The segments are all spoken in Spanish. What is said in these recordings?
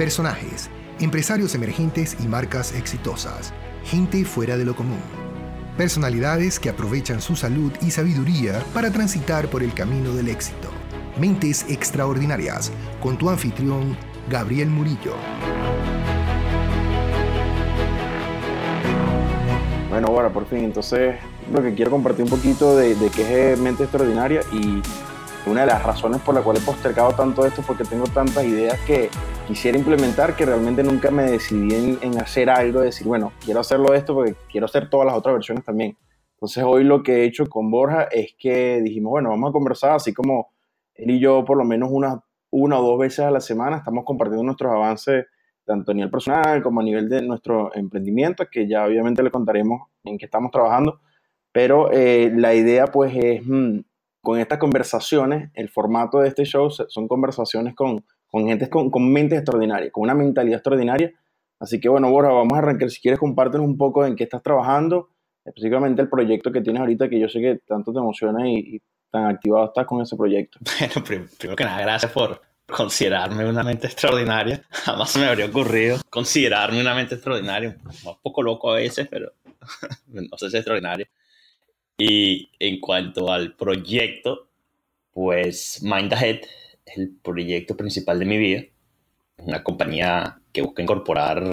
Personajes, empresarios emergentes y marcas exitosas, gente fuera de lo común. Personalidades que aprovechan su salud y sabiduría para transitar por el camino del éxito. Mentes extraordinarias, con tu anfitrión, Gabriel Murillo. Bueno, ahora por fin, entonces lo que quiero compartir un poquito de, de qué es Mente Extraordinaria y una de las razones por la cual he postergado tanto esto porque tengo tantas ideas que quisiera implementar que realmente nunca me decidí en, hacer algo, decir, bueno, quiero hacerlo esto porque quiero hacer todas las otras versiones también. Entonces hoy lo que he hecho con Borja es que dijimos, bueno, vamos a conversar así como él y yo por lo menos una, una o dos veces a la semana estamos compartiendo nuestros avances tanto a nivel personal como a nivel de nuestro emprendimiento, que ya obviamente le contaremos en qué estamos trabajando, pero eh, la idea pues es... Mm, con estas conversaciones, el formato de este show son conversaciones con, con gente con, con mentes extraordinarias, con una mentalidad extraordinaria. Así que bueno, Borja, vamos a arrancar. Si quieres, compártenos un poco en qué estás trabajando, específicamente el proyecto que tienes ahorita, que yo sé que tanto te emociona y, tan activado estás con ese proyecto. Bueno, primero que nada, gracias por considerarme una mente extraordinaria. Jamás me habría ocurrido considerarme una mente extraordinaria. Un poco loco a veces, pero no sé si es extraordinario. Y en cuanto al proyecto, pues Mind Ahead es el proyecto principal de mi vida. Una compañía que busca incorporar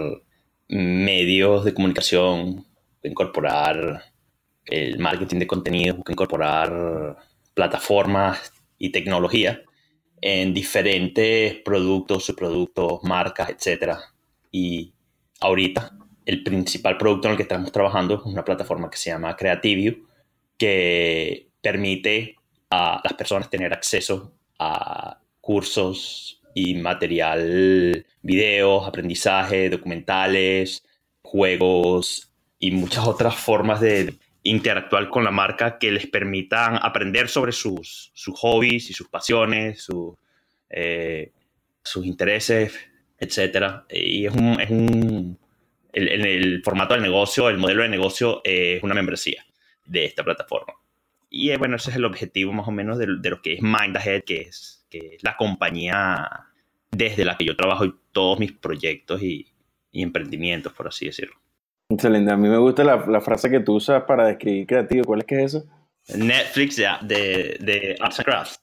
medios de comunicación, incorporar el marketing de contenido, busca incorporar plataformas y tecnología en diferentes productos, subproductos, marcas, etc. Y ahorita el principal producto en el que estamos trabajando es una plataforma que se llama Creativio, que permite a las personas tener acceso a cursos y material, videos, aprendizaje, documentales, juegos y muchas otras formas de interactuar con la marca que les permitan aprender sobre sus, sus hobbies y sus pasiones, eh, sus intereses, etc. Y es un, es un el, el, formato del negocio, el modelo de negocio es una membresía de esta plataforma. Y eh, bueno, ese es el objetivo más o menos de, lo que es Mind Ahead, que es, que es la compañía desde la que yo trabajo y todos mis proyectos y, emprendimientos, por así decirlo. Excelente. A mí me gusta la, frase que tú usas para describir creativo. ¿Cuál es que es eso? Netflix ya, de, de Arts and Crafts.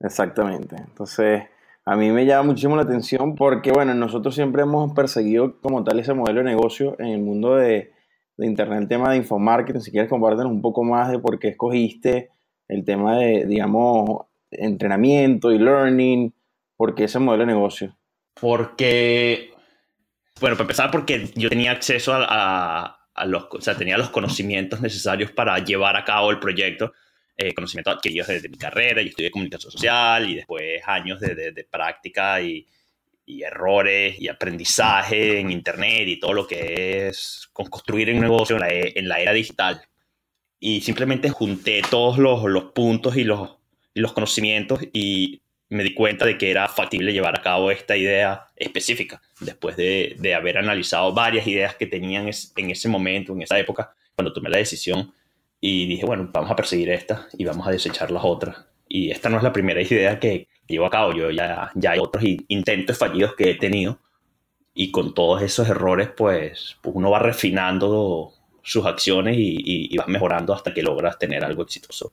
Exactamente. Entonces, a mí me llama muchísimo la atención porque, bueno, nosotros siempre hemos perseguido como tal ese modelo de negocio en el mundo de, de Internet el tema de infomarketing. Si quieres compartirnos un poco más de por qué escogiste el tema de, digamos, entrenamiento y learning, por qué ese modelo de negocio. Porque, bueno, para empezar, porque yo tenía acceso a, los, o sea, tenía los conocimientos necesarios para llevar a cabo el proyecto. Eh, conocimientos adquiridos desde mi carrera, y estudié comunicación social y después años de, de práctica y, y errores y aprendizaje en Internet y todo lo que es construir un negocio en la, e, en la era digital. Y simplemente junté todos los, los puntos y los, y los conocimientos y me di cuenta de que era factible llevar a cabo esta idea específica, después de, de haber analizado varias ideas que tenían en ese momento, en esa época, cuando tomé la decisión. Y dije, bueno, vamos a perseguir esta y vamos a desechar las otras. Y esta no es la primera idea que, llevo a cabo. Yo ya, ya hay otros intentos fallidos que he tenido y con todos esos errores, pues, pues uno va refinando sus acciones y, va mejorando hasta que logras tener algo exitoso,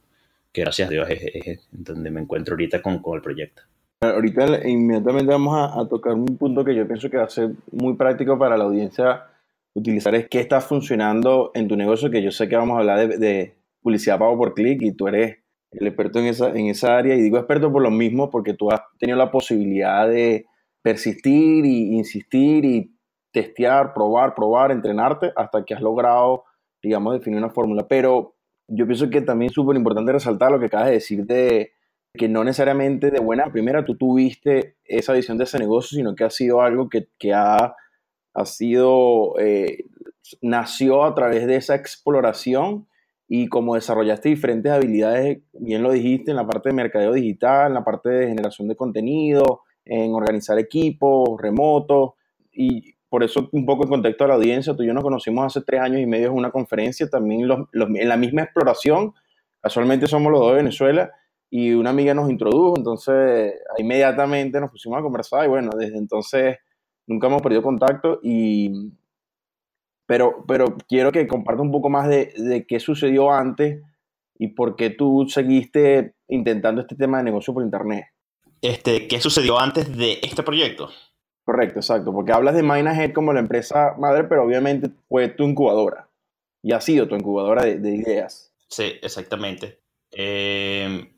que gracias a Dios es, donde me encuentro ahorita con, con, el proyecto. Ahorita inmediatamente vamos a, tocar un punto que yo pienso que va a ser muy práctico para la audiencia utilizar, es qué está funcionando en tu negocio, que yo sé que vamos a hablar de, de publicidad pago por clic y tú eres el experto en esa, en esa área. Y digo experto por lo mismo, porque tú has tenido la posibilidad de persistir y insistir y testear, probar, probar, entrenarte hasta que has logrado, digamos, definir una fórmula. Pero yo pienso que también es súper importante resaltar lo que acabas de decir de que no necesariamente de buena primera tú tuviste esa visión de ese negocio, sino que ha sido algo que, que ha, ha sido, eh, nació a través de esa exploración y como desarrollaste diferentes habilidades, bien lo dijiste, en la parte de mercadeo digital, en la parte de generación de contenido, en organizar equipos remotos y por eso un poco en contexto a la audiencia, tú y yo nos conocimos hace tres años y medio en una conferencia, también en la misma exploración, casualmente somos los dos de Venezuela y una amiga nos introdujo, entonces inmediatamente nos pusimos a conversar y bueno, desde entonces nunca hemos perdido contacto y... Pero, pero quiero que comparta un poco más de, de qué sucedió antes y por qué tú seguiste intentando este tema de negocio por internet. Este, ¿Qué sucedió antes de este proyecto? Correcto, exacto, porque hablas de Minahead como la empresa madre, pero obviamente fue tu incubadora y ha sido tu incubadora de, de ideas. Sí, exactamente. Eh,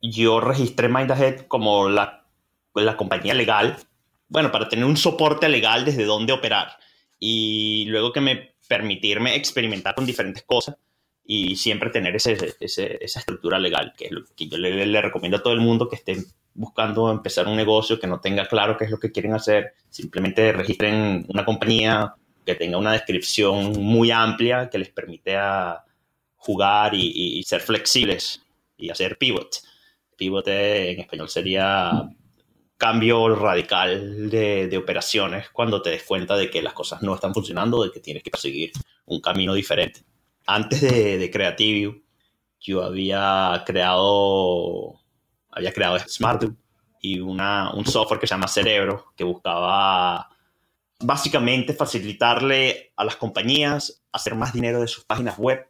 yo registré Minahead como la, la compañía legal, bueno, para tener un soporte legal desde dónde operar y luego que me permitirme experimentar con diferentes cosas y siempre tener ese, ese, esa estructura legal, que es lo que yo le, le, recomiendo a todo el mundo que esté buscando empezar un negocio, que no tenga claro qué es lo que quieren hacer, simplemente registren una compañía que tenga una descripción muy amplia que les permite a jugar y, y ser flexibles y hacer pivot. Pivot en español sería cambio radical de, operaciones cuando te des cuenta de que las cosas no están funcionando, de que tienes que seguir un camino diferente antes de, de Creativio, yo había creado, había creado SmartDo y una, un software que se llama Cerebro, que buscaba básicamente facilitarle a las compañías hacer más dinero de sus páginas web,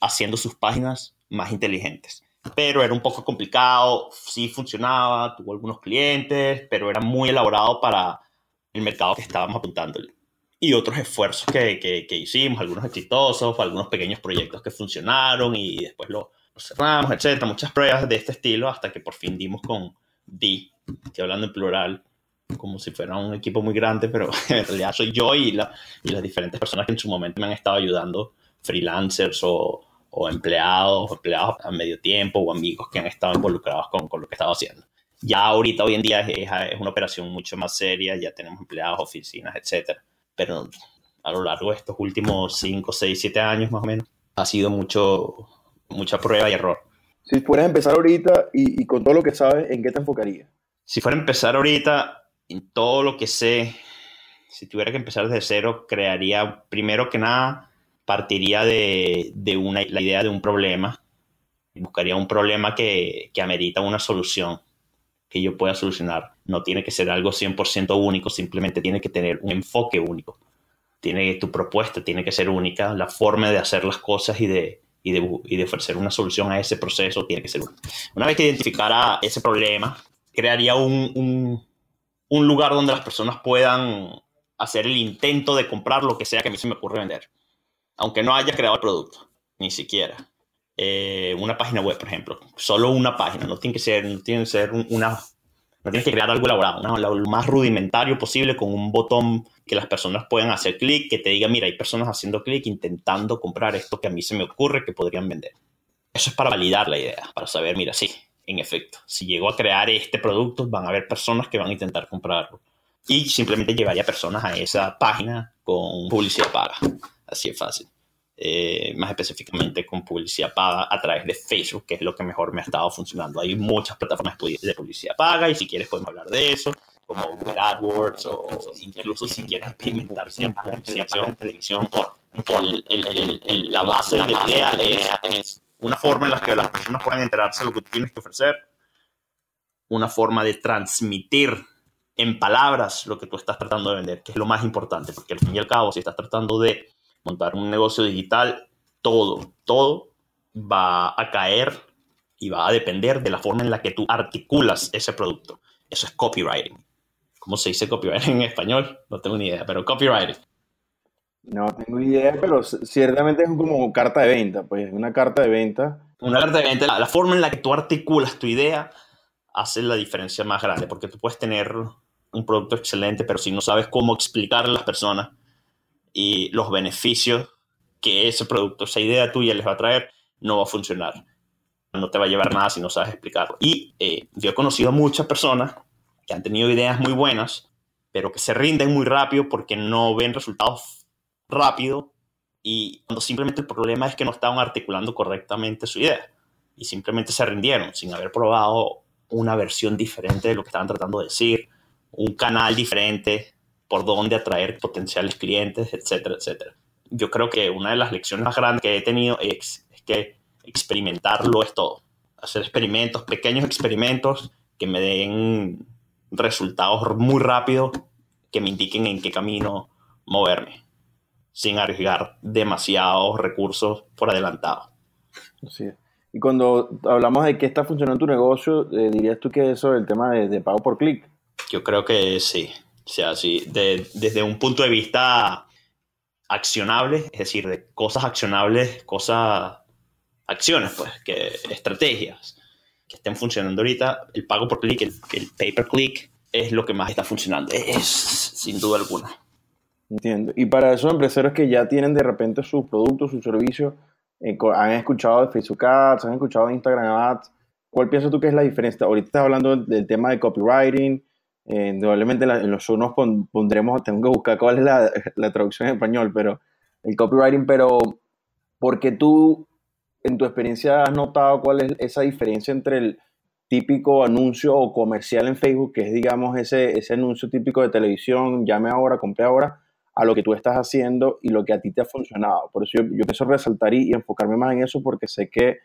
haciendo sus páginas más inteligentes. Pero era un poco complicado, sí funcionaba, tuvo algunos clientes, pero era muy elaborado para el mercado que estábamos apuntándole. Y otros esfuerzos que, que, que, hicimos, algunos exitosos, algunos pequeños proyectos que funcionaron y después lo, lo, cerramos, etcétera, muchas pruebas de este estilo hasta que por fin dimos con D, estoy hablando en plural, como si fuera un equipo muy grande, pero en realidad soy yo y, la, y las diferentes personas que en su momento me han estado ayudando, freelancers o, o empleados, empleados a medio tiempo o amigos que han estado involucrados con, con lo que estaba haciendo. Ya ahorita, hoy en día, es, es una operación mucho más seria, ya tenemos empleados, oficinas, etcétera pero a lo largo de estos últimos 5, 6, 7 años más o menos, ha sido mucho, mucha prueba y error. Si fueras a empezar ahorita y, y, con todo lo que sabes, ¿en qué te enfocarías? Si fuera a empezar ahorita, en todo lo que sé, si tuviera que empezar desde cero, crearía, primero que nada, partiría de, de una, la idea de un problema. Buscaría un problema que, que amerita una solución que yo pueda solucionar. No tiene que ser algo 100% único, simplemente tiene que tener un enfoque único. Tiene, tu propuesta tiene que ser única, la forma de hacer las cosas y de, y de, y de ofrecer una solución a ese proceso tiene que ser única. Una vez que identificara ese problema, crearía un, un, un lugar donde las personas puedan hacer el intento de comprar lo que sea que a mí se me ocurre vender, aunque no haya creado el producto, ni siquiera eh, una página web, por ejemplo. Solo una página, no tiene que ser, no tiene que ser una, no tienes que crear algo elaborado, ¿no? lo más rudimentario posible con un botón que las personas puedan hacer clic, que te diga, mira, hay personas haciendo clic intentando comprar esto que a mí se me ocurre que podrían vender. Eso es para validar la idea, para saber, mira, sí, en efecto, si llego a crear este producto, van a haber personas que van a intentar comprarlo. Y simplemente llevaría personas a esa página con publicidad paga. Así es fácil eh, más específicamente con publicidad paga a través de Facebook, que es lo que mejor me ha estado funcionando. Hay muchas plataformas de publicidad paga y si quieres podemos hablar de eso, como Google AdWords o incluso si quieres experimentar siempre en televisión por, por la base de la idea es, una forma en la que las personas puedan enterarse de lo que tienes que ofrecer, una forma de transmitir en palabras lo que tú estás tratando de vender, que es lo más importante, porque al fin y al cabo, si estás tratando de montar un negocio digital, todo, todo va a caer y va a depender de la forma en la que tú articulas ese producto. Eso es copywriting. ¿Cómo se dice copywriting en español? No tengo ni idea, pero copywriting. No tengo idea, pero ciertamente es como carta de venta, pues una carta de venta. Una carta de venta, la, la forma en la que tú articulas tu idea hace la diferencia más grande, porque tú puedes tener un producto excelente, pero si no sabes cómo explicarle a las personas y los beneficios que ese producto, esa idea tuya les va a traer, no va a funcionar. No te va a llevar nada si no sabes explicarlo. Y eh, yo he conocido a muchas personas que han tenido ideas muy buenas, pero que se rinden muy rápido porque no ven resultados rápido y cuando simplemente el problema es que no estaban articulando correctamente su idea y simplemente se rindieron sin haber probado una versión diferente de lo que estaban tratando de decir, un canal diferente, por dónde atraer potenciales clientes, etcétera, etcétera. Yo creo que una de las lecciones más grandes que he tenido es, es que experimentarlo es todo. Hacer experimentos, pequeños experimentos que me den resultados muy rápido, que me indiquen en qué camino moverme, sin arriesgar demasiados recursos por adelantado. Sí. Y cuando hablamos de qué está funcionando tu negocio, eh, dirías tú que eso es el tema de, pago por clic. Yo creo que sí. O sea, sí, desde un punto de vista accionable, es decir, de cosas accionables, cosas, acciones, pues, que estrategias que estén funcionando ahorita, el pago por clic, el, el pay per click, es lo que más está funcionando. Es sin duda alguna. Entiendo. Y para esos empresarios que ya tienen de repente sus productos, sus servicios, eh, han escuchado de Facebook Ads, han escuchado de Instagram Ads, ¿cuál piensas tú que es la diferencia? Ahorita estás hablando del tema de copywriting, eh, probablemente en los unos pondremos, tengo que buscar cuál es la, traducción en español, pero el copywriting, pero ¿por qué tú en tu experiencia has notado cuál es esa diferencia entre el típico anuncio o comercial en Facebook, que es digamos ese, ese anuncio típico de televisión, llame ahora, compre ahora, a lo que tú estás haciendo y lo que a ti te ha funcionado. Por eso yo, yo pienso resaltar y, enfocarme más en eso porque sé que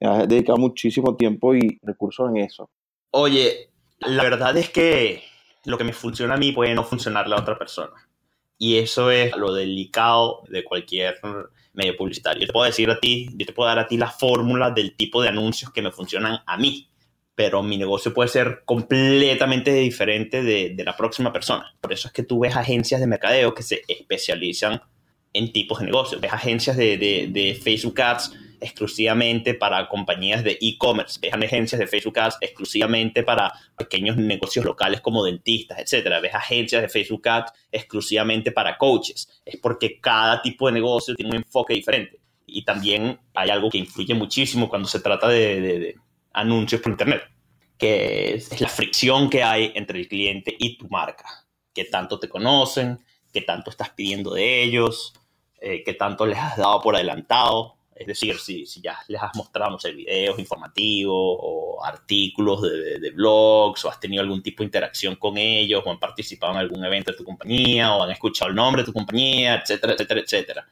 has dedicado muchísimo tiempo y recursos en eso. Oye, la verdad es que lo que me funciona a mí puede no funcionarle a otra persona. Y eso es lo delicado de cualquier medio publicitario. Yo te puedo decir a ti, yo te puedo dar a ti la fórmula del tipo de anuncios que me funcionan a mí pero mi negocio puede ser completamente diferente de, la próxima persona. Por eso es que tú ves agencias de mercadeo que se especializan en tipos de negocios. Ves agencias de, de Facebook Ads exclusivamente para compañías de e-commerce. Ves agencias de Facebook Ads exclusivamente para pequeños negocios locales como dentistas, etc. Ves agencias de Facebook Ads exclusivamente para coaches. Es porque cada tipo de negocio tiene un enfoque diferente. Y también hay algo que influye muchísimo cuando se trata de anuncios por Internet, que es, la fricción que hay entre el cliente y tu marca, que tanto te conocen, que tanto estás pidiendo de ellos, eh, que tanto les has dado por adelantado. Es decir, si, si ya les has mostrado, no sé, videos informativos o artículos de, de, blogs o has tenido algún tipo de interacción con ellos o han participado en algún evento de tu compañía o han escuchado el nombre de tu compañía, etcétera, etcétera, etcétera.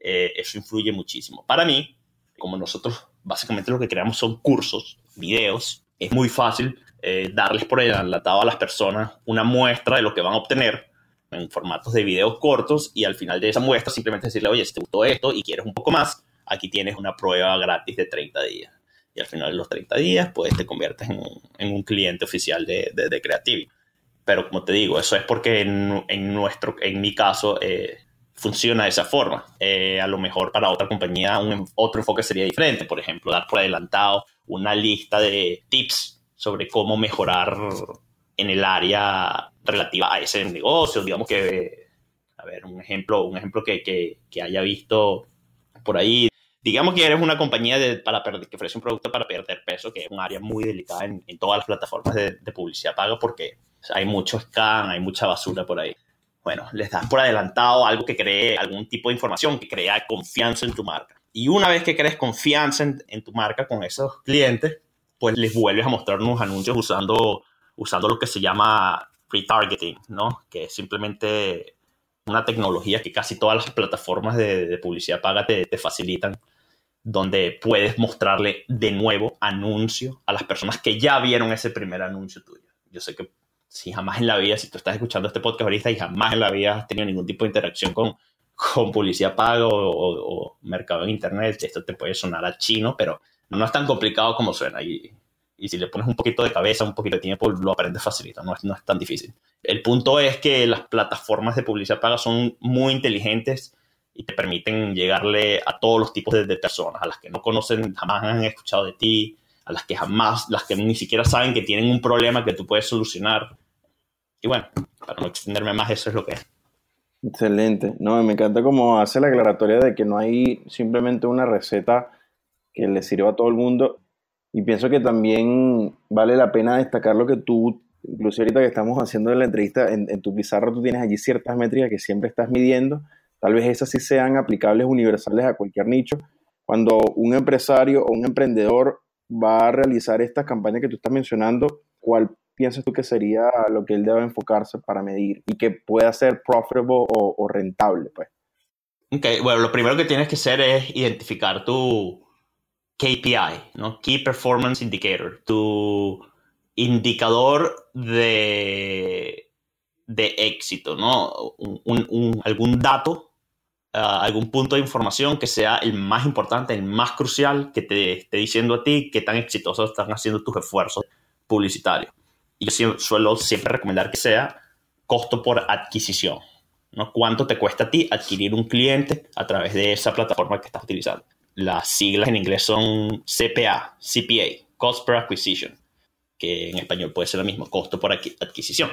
Eh, eso influye muchísimo. Para mí, como nosotros básicamente lo que creamos son cursos, videos. Es muy fácil eh, darles por adelantado a las personas una muestra de lo que van a obtener en formatos de videos cortos y al final de esa muestra simplemente decirle, oye, si te gustó esto y quieres un poco más, aquí tienes una prueba gratis de 30 días. Y al final de los 30 días, pues te conviertes en un, cliente oficial de, de, Creative. Pero como te digo, eso es porque en, nuestro, en mi caso, eh, funciona de esa forma. Eh, a lo mejor para otra compañía un, otro enfoque sería diferente. Por ejemplo, dar por adelantado una lista de tips sobre cómo mejorar en el área relativa a ese negocio. Digamos que, a ver, un ejemplo, un ejemplo que, que, haya visto por ahí. Digamos que eres una compañía de, para perder, que ofrece un producto para perder peso, que es un área muy delicada en, en todas las plataformas de, de publicidad paga porque hay mucho scan, hay mucha basura por ahí bueno, les das por adelantado algo que cree algún tipo de información, que crea confianza en tu marca. Y una vez que crees confianza en, tu marca con esos clientes, pues les vuelves a mostrar unos anuncios usando, usando lo que se llama retargeting, ¿no? Que es simplemente una tecnología que casi todas las plataformas de, publicidad paga te, te, facilitan, donde puedes mostrarle de nuevo anuncio a las personas que ya vieron ese primer anuncio tuyo. Yo sé que si jamás en la vida, si tú estás escuchando este podcast ahorita y jamás en la vida has tenido ningún tipo de interacción con, con publicidad paga o, mercado en internet, esto te puede sonar a chino, pero no es tan complicado como suena. Y, y si le pones un poquito de cabeza, un poquito de tiempo, lo aprendes facilito, no es, no es tan difícil. El punto es que las plataformas de publicidad paga son muy inteligentes y te permiten llegarle a todos los tipos de, de, personas, a las que no conocen, jamás han escuchado de ti, a las que jamás, las que ni siquiera saben que tienen un problema que tú puedes solucionar. Y bueno, para no extenderme más, eso es lo que es. Excelente. No, me encanta cómo hace la aclaratoria de que no hay simplemente una receta que le sirva a todo el mundo. Y pienso que también vale la pena destacar lo que tú, incluso ahorita que estamos haciendo la entrevista, en, tu pizarra tú tienes allí ciertas métricas que siempre estás midiendo. Tal vez esas sí sean aplicables universales a cualquier nicho. Cuando un empresario o un emprendedor va a realizar estas campañas que tú estás mencionando, ¿cuál piensas tú que sería lo que él debe enfocarse para medir y que pueda ser profitable o, rentable? Pues? Ok, bueno, lo primero que tienes que hacer es identificar tu KPI, ¿no? Key Performance Indicator, tu indicador de, de éxito, ¿no? algún dato, ah, algún punto de información que sea el más importante, el más crucial, que te esté diciendo a ti qué tan exitosos están haciendo tus esfuerzos publicitarios. Y yo suelo siempre recomendar que sea costo por adquisición, ¿no? ¿Cuánto te cuesta a ti adquirir un cliente a través de esa plataforma que estás utilizando? Las siglas en inglés son CPA, CPA, Cost per Acquisition, que en español puede ser lo mismo, costo por adquisición.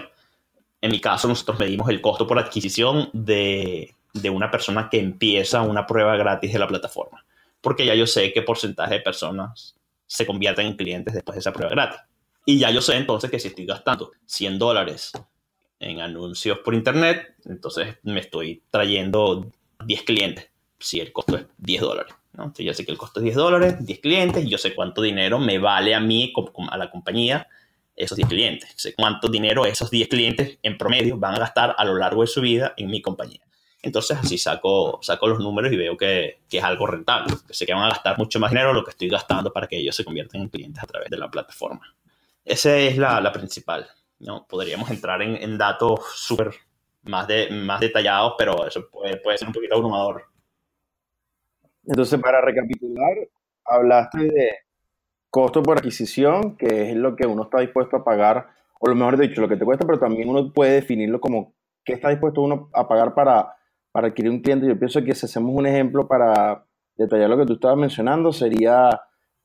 En mi caso, nosotros medimos el costo por adquisición de, de una persona que empieza una prueba gratis de la plataforma, porque ya yo sé qué porcentaje de personas se convierten en clientes después de esa prueba gratis. Y ya yo sé entonces que si estoy gastando 100 dólares en anuncios por internet, entonces me estoy trayendo 10 clientes, si el costo es 10 dólares. ¿no? Entonces yo sé que el costo es 10 dólares, 10 clientes, y yo sé cuánto dinero me vale a mí, a la compañía, esos 10 clientes. Sé cuánto dinero esos 10 clientes en promedio van a gastar a lo largo de su vida en mi compañía. Entonces así saco, saco los números y veo que, que, es algo rentable, que sé que van a gastar mucho más dinero lo que estoy gastando para que ellos se conviertan en clientes a través de la plataforma. Esa es la, la principal. ¿no? Podríamos entrar en, en datos súper más, de, más detallados, pero eso puede, puede ser un poquito abrumador. Entonces, para recapitular, hablaste de costo por adquisición, que es lo que uno está dispuesto a pagar, o lo mejor dicho, lo que te cuesta, pero también uno puede definirlo como qué está dispuesto uno a pagar para, para adquirir un cliente. Yo pienso que si hacemos un ejemplo para detallar lo que tú estabas mencionando, sería,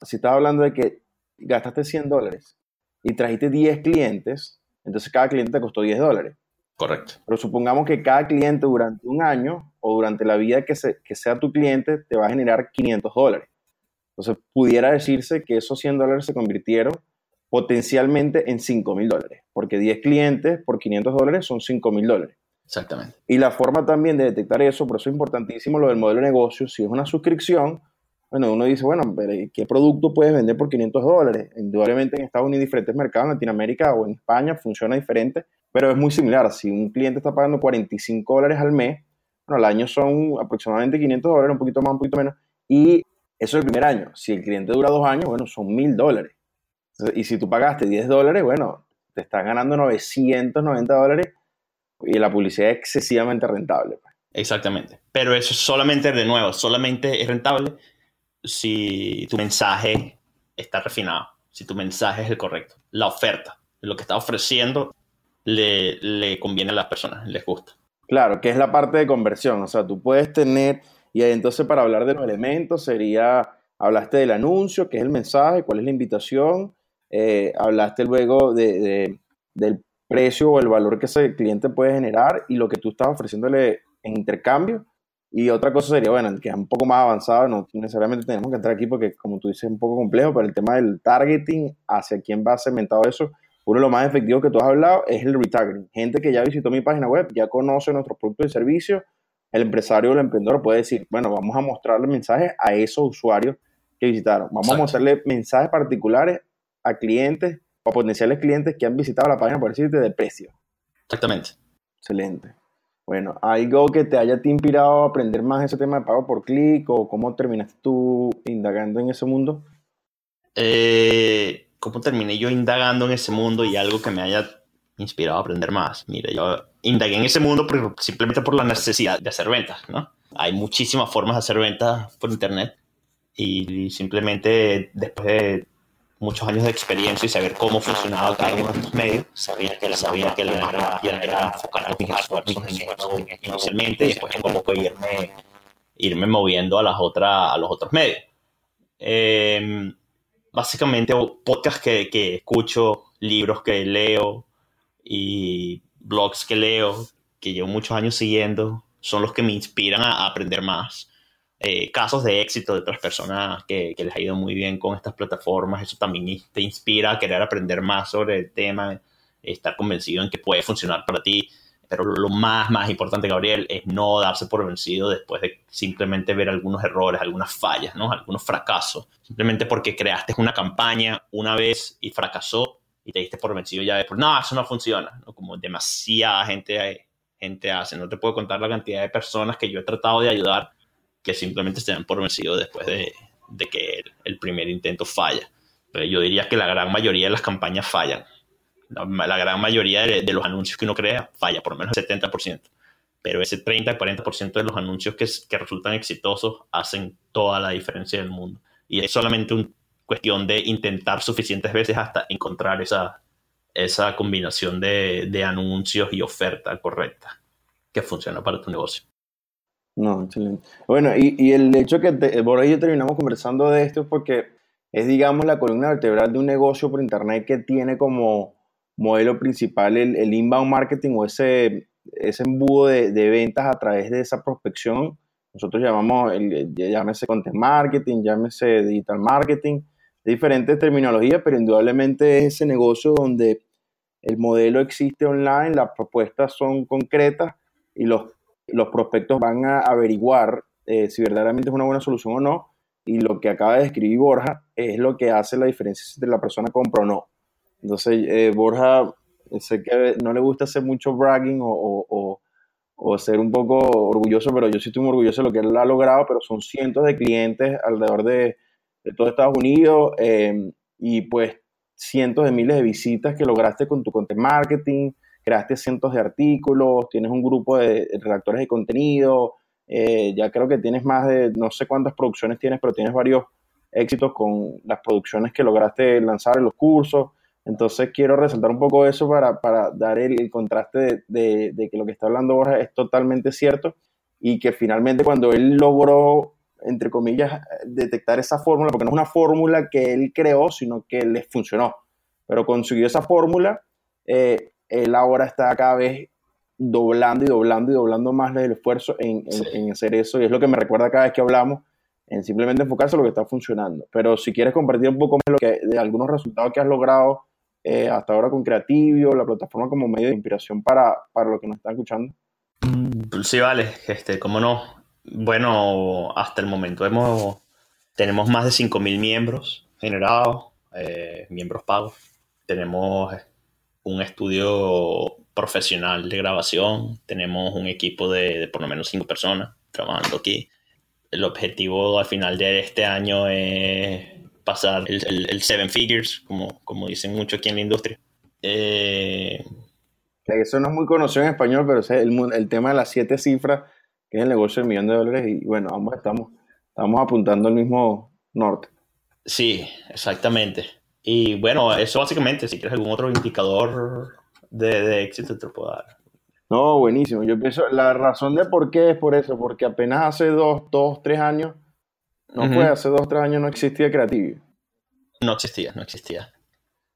si estás hablando de que gastaste 100 dólares y trajiste 10 clientes, entonces cada cliente te costó 10 dólares. Correcto. Pero supongamos que cada cliente durante un año o durante la vida que, que sea tu cliente te va a generar 500 dólares. Entonces, pudiera decirse que esos 100 dólares se convirtieron potencialmente en 5 mil dólares, porque 10 clientes por 500 dólares son 5 mil dólares. Exactamente. Y la forma también de detectar eso, por eso es importantísimo lo del modelo de negocio, si es una suscripción, bueno, uno dice, bueno, pero ¿qué producto puedes vender por 500 dólares? Indudablemente en Estados Unidos diferentes mercados, en Latinoamérica o en España funciona diferente, pero es muy similar. Si un cliente está pagando 45 dólares al mes, bueno, al año son aproximadamente 500 dólares, un poquito más, un poquito menos, y eso es el primer año. Si el cliente dura dos años, bueno, son 1000 dólares. Y si tú pagaste 10 dólares, bueno, te están ganando 990 dólares y la publicidad es excesivamente rentable. Pues. Exactamente. Pero eso solamente, de nuevo, solamente es rentable si tu mensaje está refinado, si tu mensaje es el correcto. La oferta, lo que está ofreciendo, le, le conviene a las personas, les gusta. Claro, que es la parte de conversión. O sea, tú puedes tener, y entonces para hablar de los elementos sería, hablaste del anuncio, que es el mensaje, cuál es la invitación, eh, hablaste luego de, del precio o el valor que ese cliente puede generar y lo que tú estás ofreciéndole en intercambio. Y otra cosa sería, bueno, que es un poco más avanzado, no necesariamente tenemos que entrar aquí porque, como tú dices, es un poco complejo, pero el tema del targeting, hacia quién va segmentado eso, uno de los más efectivos que tú has hablado es el retargeting. Gente que ya visitó mi página web, ya conoce nuestros productos y servicios, el empresario o el emprendedor puede decir, bueno, vamos a mostrarle mensajes a esos usuarios que visitaron. Vamos a mostrarle mensajes particulares a clientes o potenciales clientes que han visitado la página, por decirte, de precio. Exactamente. Excelente. Bueno, ¿algo que te haya te inspirado a aprender más ese tema de pago por clic o cómo terminaste tú indagando en ese mundo? Eh, ¿Cómo terminé yo indagando en ese mundo y algo que me haya inspirado a aprender más? Mira, yo indagué en ese mundo simplemente por la necesidad de hacer ventas, ¿no? Hay muchísimas formas de hacer ventas por internet y simplemente después de muchos años de experiencia y saber cómo funcionaba cada uno de estos medios, sabía que la, sabía que la era, era enfocar mis esfuerzos en eso inicialmente y después un poco irme, irme moviendo a, las otras, a los otros medios. Em, básicamente podcasts que, que escucho, libros que leo y blogs que leo, que llevo muchos años siguiendo, son los que me inspiran a aprender más. Eh, casos de éxito de otras personas que, les ha ido muy bien con estas plataformas. Eso también te inspira a querer aprender más sobre el tema, estar convencido en que puede funcionar para ti. Pero lo más, más importante, Gabriel, es no darse por vencido después de simplemente ver algunos errores, algunas fallas, ¿no? algunos fracasos. Simplemente porque creaste una campaña una vez y fracasó y te diste por vencido ya de por, no, eso no funciona. ¿no? Como demasiada gente, gente hace. No te puedo contar la cantidad de personas que yo he tratado de ayudar que simplemente se dan por vencido después de, que el, primer intento falla. Pero yo diría que la gran mayoría de las campañas fallan. La, gran mayoría de, los anuncios que uno crea falla, por lo menos el 70%. Pero ese 30-40% de los anuncios que, que resultan exitosos hacen toda la diferencia del mundo. Y es solamente una cuestión de intentar suficientes veces hasta encontrar esa, esa combinación de, de anuncios y oferta correcta que funciona para tu negocio. No, excelente. Bueno, y, y el hecho que por ahí terminamos conversando de esto es porque es, digamos, la columna vertebral de un negocio por Internet que tiene como modelo principal el, el inbound marketing o ese, ese embudo de, de, ventas a través de esa prospección. Nosotros llamamos, el, llámese content marketing, llámese digital marketing, diferentes terminologías, pero indudablemente es ese negocio donde el modelo existe online, las propuestas son concretas y los, los prospectos van a averiguar eh, si verdaderamente es una buena solución o no. Y lo que acaba de describir Borja es lo que hace la diferencia entre la persona compra o no. Entonces, eh, Borja, sé que no le gusta hacer mucho bragging o, o, ser un poco orgulloso, pero yo sí estoy muy orgulloso de lo que él ha logrado, pero son cientos de clientes alrededor de, de todo Estados Unidos eh, y pues cientos de miles de visitas que lograste con tu content marketing, creaste cientos de artículos, tienes un grupo de redactores de contenido, eh, ya creo que tienes más de, no sé cuántas producciones tienes, pero tienes varios éxitos con las producciones que lograste lanzar en los cursos. Entonces quiero resaltar un poco eso para, para dar el, contraste de, que lo que está hablando Borja es totalmente cierto y que finalmente cuando él logró, entre comillas, detectar esa fórmula, porque no es una fórmula que él creó, sino que le funcionó, pero consiguió esa fórmula, eh, él ahora está cada vez doblando y doblando y doblando más el esfuerzo en, en, hacer eso. Y es lo que me recuerda cada vez que hablamos, en simplemente enfocarse en lo que está funcionando. Pero si quieres compartir un poco más lo que, de algunos resultados que has logrado eh, hasta ahora con Creativio, la plataforma como medio de inspiración para, para lo que nos están escuchando. Mm, sí, vale, este, cómo no. Bueno, hasta el momento hemos, tenemos más de 5.000 miembros generados, eh, miembros pagos. Tenemos un estudio profesional de grabación, tenemos un equipo de, por lo menos cinco personas trabajando aquí. El objetivo al final de este año es pasar el, seven figures, como, como dicen mucho aquí en la industria. Eh, eso no es muy conocido en español, pero es el, el tema de las siete cifras, que es el negocio del millón de dólares, y bueno, ambos estamos, estamos apuntando al mismo norte. Sí, exactamente. Y bueno, eso básicamente, si quieres algún otro indicador de, éxito te lo puedo dar. No, buenísimo. Yo pienso, la razón de por qué es por eso, porque apenas hace dos, dos tres años, no fue, hace dos, tres años no existía Creative. No existía, no existía.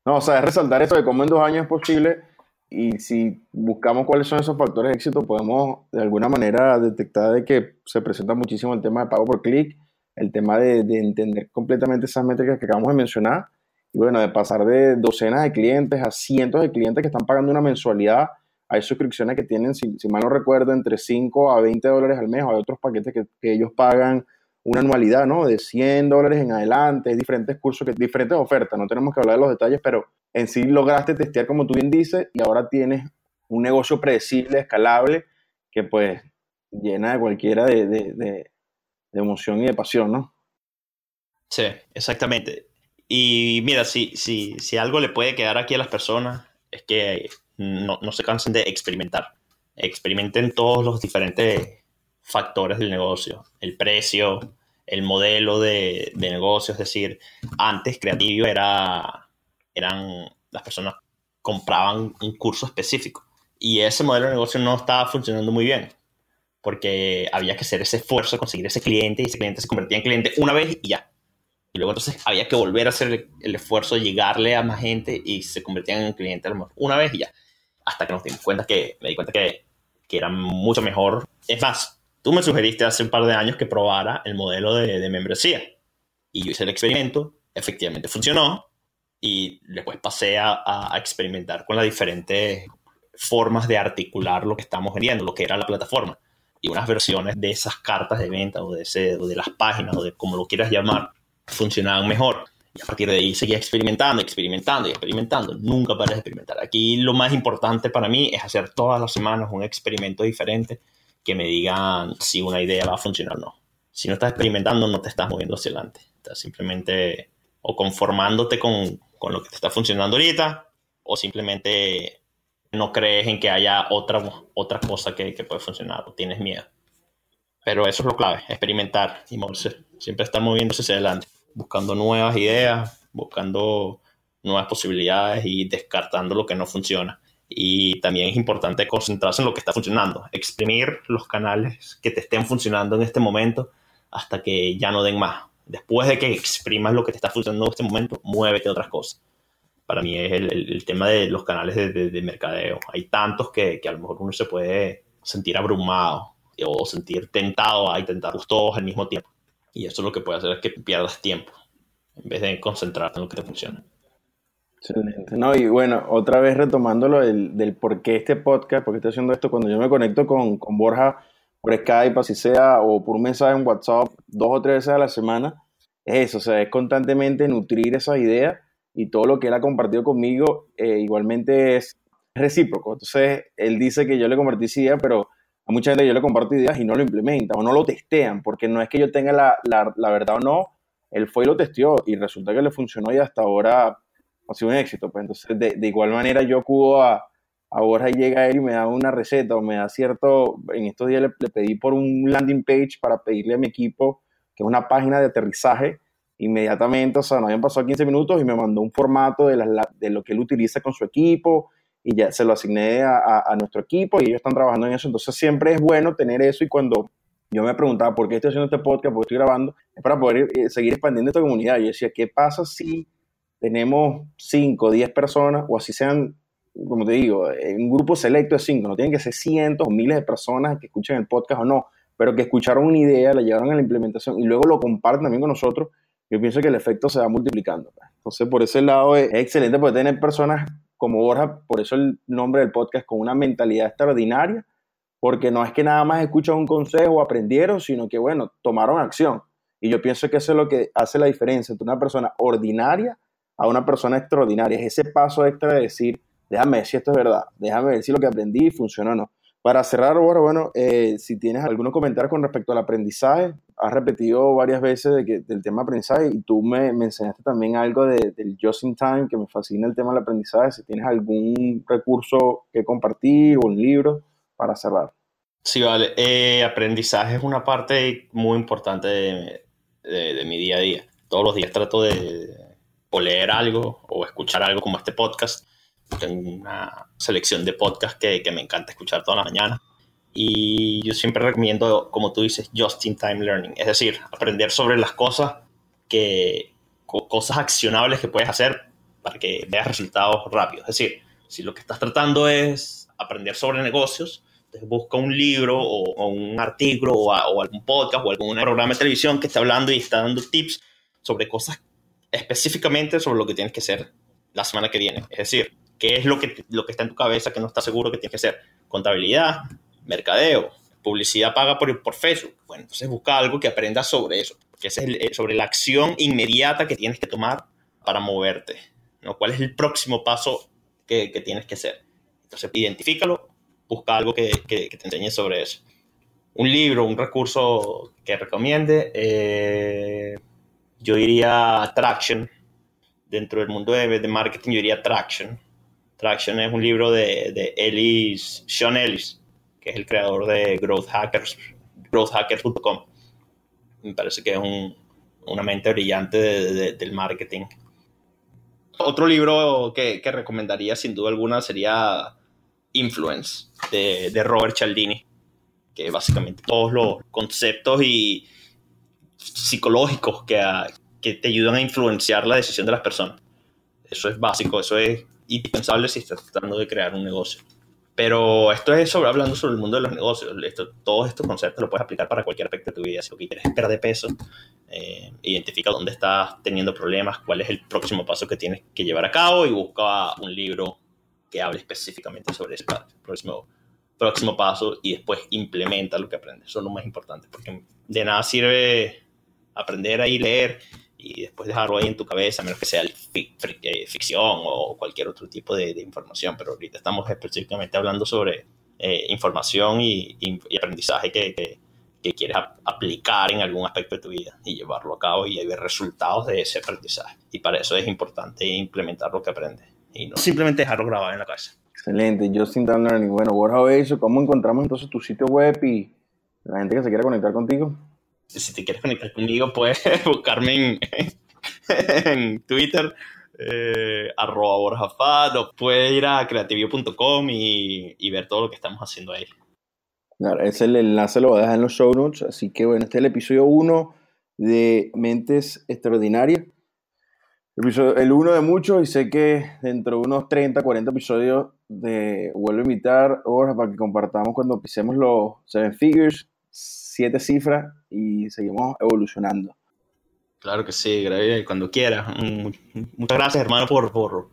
No, o sea, es resaltar eso de cómo en dos años es posible y si buscamos cuáles son esos factores de éxito, podemos de alguna manera detectar de que se presenta muchísimo el tema de pago por clic, el tema de, de entender completamente esas métricas que acabamos de mencionar y bueno, de pasar de docenas de clientes a cientos de clientes que están pagando una mensualidad, hay suscripciones que tienen, si, mal no recuerdo, entre 5 a 20 dólares al mes, o hay otros paquetes que, ellos pagan una anualidad, ¿no? De 100 dólares en adelante, diferentes cursos, que, diferentes ofertas, no tenemos que hablar de los detalles, pero en sí lograste testear, como tú bien dices, y ahora tienes un negocio predecible, escalable, que pues llena de cualquiera de, de emoción y de pasión, ¿no? Sí, exactamente. Y mira, si, si, si algo le puede quedar aquí a las personas es que no, no se cansen de experimentar. Experimenten todos los diferentes factores del negocio. El precio, el modelo de, de negocio. Es decir, antes Creativo era, eran, las personas compraban un curso específico. Y ese modelo de negocio no estaba funcionando muy bien. Porque había que hacer ese esfuerzo, conseguir ese cliente y ese cliente se convertía en cliente una vez y ya luego entonces había que volver a hacer el, esfuerzo de llegarle a más gente y se convertían en clientes una vez y ya. Hasta que nos dimos cuenta que, me di cuenta que, que era mucho mejor. Es más, tú me sugeriste hace un par de años que probara el modelo de, de membresía. Y yo hice el experimento, efectivamente funcionó. Y después pasé a, a, experimentar con las diferentes formas de articular lo que estamos vendiendo, lo que era la plataforma. Y unas versiones de esas cartas de venta o de, ese, o de las páginas o de como lo quieras llamar, funcionaban mejor. Y a partir de ahí seguía experimentando, experimentando y experimentando. Nunca paré de experimentar. Aquí lo más importante para mí es hacer todas las semanas un experimento diferente que me digan si una idea va a funcionar o no. Si no estás experimentando, no te estás moviendo hacia adelante. Estás simplemente o conformándote con, con lo que te está funcionando ahorita o simplemente no crees en que haya otra, otra cosa que, que puede funcionar o tienes miedo. Pero eso es lo clave, experimentar y moverse. Siempre estar moviéndose hacia adelante, buscando nuevas ideas, buscando nuevas posibilidades y descartando lo que no funciona. Y también es importante concentrarse en lo que está funcionando, exprimir los canales que te estén funcionando en este momento hasta que ya no den más. Después de que exprimas lo que te está funcionando en este momento, muévete a otras cosas. Para mí es el, tema de los canales de, mercadeo. Hay tantos que, que a lo mejor uno se puede sentir abrumado o sentir tentado a intentarlos todos al mismo tiempo. Y eso lo que puede hacer es que pierdas tiempo en vez de concentrarte en lo que te funciona. Excelente. No, y bueno, otra vez retomándolo del, del por qué este podcast, por qué estoy haciendo esto, cuando yo me conecto con, con Borja por Skype, así sea, o por un mensaje en WhatsApp dos o tres veces a la semana, es eso, o sea, es constantemente nutrir esas ideas y todo lo que él ha compartido conmigo eh, igualmente es recíproco. Entonces, él dice que yo le compartí esa idea, pero a mucha gente yo le comparto ideas y no lo implementan o no lo testean, porque no es que yo tenga la, la, la verdad o no, él fue y lo testeó y resulta que le funcionó y hasta ahora ha sido un éxito. Pues entonces, de, de igual manera, yo acudo a, a Borja y llega él y me da una receta o me da cierto. En estos días le, pedí por un landing page para pedirle a mi equipo que es una página de aterrizaje. Inmediatamente, o sea, no habían pasado 15 minutos y me mandó un formato de, la, de lo que él utiliza con su equipo y ya se lo asigné a, nuestro equipo y ellos están trabajando en eso. Entonces, siempre es bueno tener eso y cuando yo me preguntaba por qué estoy haciendo este podcast, por qué estoy grabando, es para poder eh, seguir expandiendo esta comunidad. Yo decía, ¿qué pasa si tenemos 5 o 10 personas, o así sean, como te digo, un grupo selecto de 5, no tienen que ser cientos o miles de personas que escuchen el podcast o no, pero que escucharon una idea, la llevaron a la implementación y luego lo comparten también con nosotros, yo pienso que el efecto se va multiplicando. Pues. Entonces, por ese lado es, excelente poder tener personas como Borja, por eso el nombre del podcast, con una mentalidad extraordinaria, porque no es que nada más escuchan un consejo o aprendieron, sino que, bueno, tomaron acción. Y yo pienso que eso es lo que hace la diferencia entre una persona ordinaria a una persona extraordinaria. Es ese paso extra de decir, déjame ver si esto es verdad, déjame ver si lo que aprendí funciona o no. Para cerrar, ahora, bueno, eh, si tienes algunos comentarios con respecto al aprendizaje, has repetido varias veces de que, del tema aprendizaje y tú me, me enseñaste también algo de, del Just in Time, que me fascina el tema del aprendizaje. Si tienes algún recurso que compartir o un libro para cerrar. Sí, vale. Eh, aprendizaje es una parte muy importante de, de mi día a día. Todos los días trato de, o leer algo o escuchar algo como este podcast. Tengo una selección de podcasts que, que me encanta escuchar toda la mañana. Y yo siempre recomiendo, como tú dices, just-in-time learning. Es decir, aprender sobre las cosas que, cosas accionables que puedes hacer para que veas resultados rápidos. Es decir, si lo que estás tratando es aprender sobre negocios, entonces busca un libro o, un artículo o, o, algún podcast o algún programa de televisión que esté hablando y está dando tips sobre cosas específicamente sobre lo que tienes que hacer la semana que viene. Es decir, qué es lo que, lo que está en tu cabeza que no estás seguro que tienes que hacer. Contabilidad, mercadeo, publicidad paga por, por Facebook. Bueno, entonces busca algo que aprendas sobre eso, que es eh, sobre la acción inmediata que tienes que tomar para moverte. ¿no? ¿Cuál es el próximo paso que, que tienes que hacer? Entonces, identifícalo, busca algo que, que, te enseñe sobre eso. Un libro, un recurso que recomiende. Eh, yo diría Traction. Dentro del mundo de, de, marketing, yo diría Traction. Traction es un libro de, de Ellis, Sean Ellis, es el creador de Growth Hackers, growthhackers.com. Me parece que es un, una mente brillante de, del marketing. Otro libro que, recomendaría sin duda alguna sería Influence de, de Robert Cialdini, que básicamente todos los conceptos y, psicológicos que, que te ayudan a influenciar la decisión de las personas. Eso es básico, eso es indispensable si estás tratando de crear un negocio. Pero esto es sobre, hablando sobre el mundo de los negocios. Esto, todos estos conceptos los puedes aplicar para cualquier aspecto de tu vida. Si quieres perder peso, eh, identifica dónde estás teniendo problemas, cuál es el próximo paso que tienes que llevar a cabo y busca un libro que hable específicamente sobre ese próximo, próximo paso y después implementa lo que aprendes. Eso es lo más importante, porque de nada sirve aprender ahí, leer y después dejarlo ahí en tu cabeza, a menos que sea eh, ficción o cualquier otro tipo de, información. Pero ahorita estamos específicamente hablando sobre eh, información y, aprendizaje que, que, quieres aplicar en algún aspecto de tu vida y llevarlo a cabo y ver resultados de ese aprendizaje. Y para eso es importante implementar lo que aprendes. y no simplemente dejarlo grabado en la cabeza. Excelente, Justin Learning. Bueno, Borja, ¿cómo encontramos entonces tu sitio web y la gente que se quiera conectar contigo? Si te quieres conectar conmigo, puedes buscarme en, en Twitter, eh, arroba borjafad, o puedes ir a creativio.com y, ver todo lo que estamos haciendo ahí. Claro, ese el enlace lo voy a dejar en los show notes. Así que bueno, este es el episodio 1 de Mentes Extraordinarias. El uno de muchos y sé que dentro de unos 30, 40 episodios de vuelvo a invitar ahora para que compartamos cuando pisemos los seven figures, siete cifras y seguimos evolucionando. Claro que sí, cuando quieras. Muchas gracias hermano por, por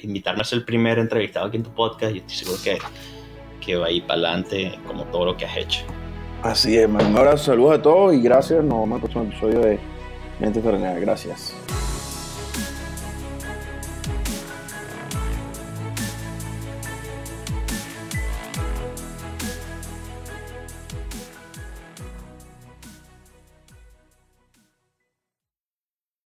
invitarme a ser el primer entrevistado aquí en tu podcast y estoy seguro que, que va a ir para adelante como todo lo que has hecho. Así es, hermano. Un abrazo, saludos a todos y gracias. Nos vemos en el próximo episodio de Mente Terrenal. Gracias.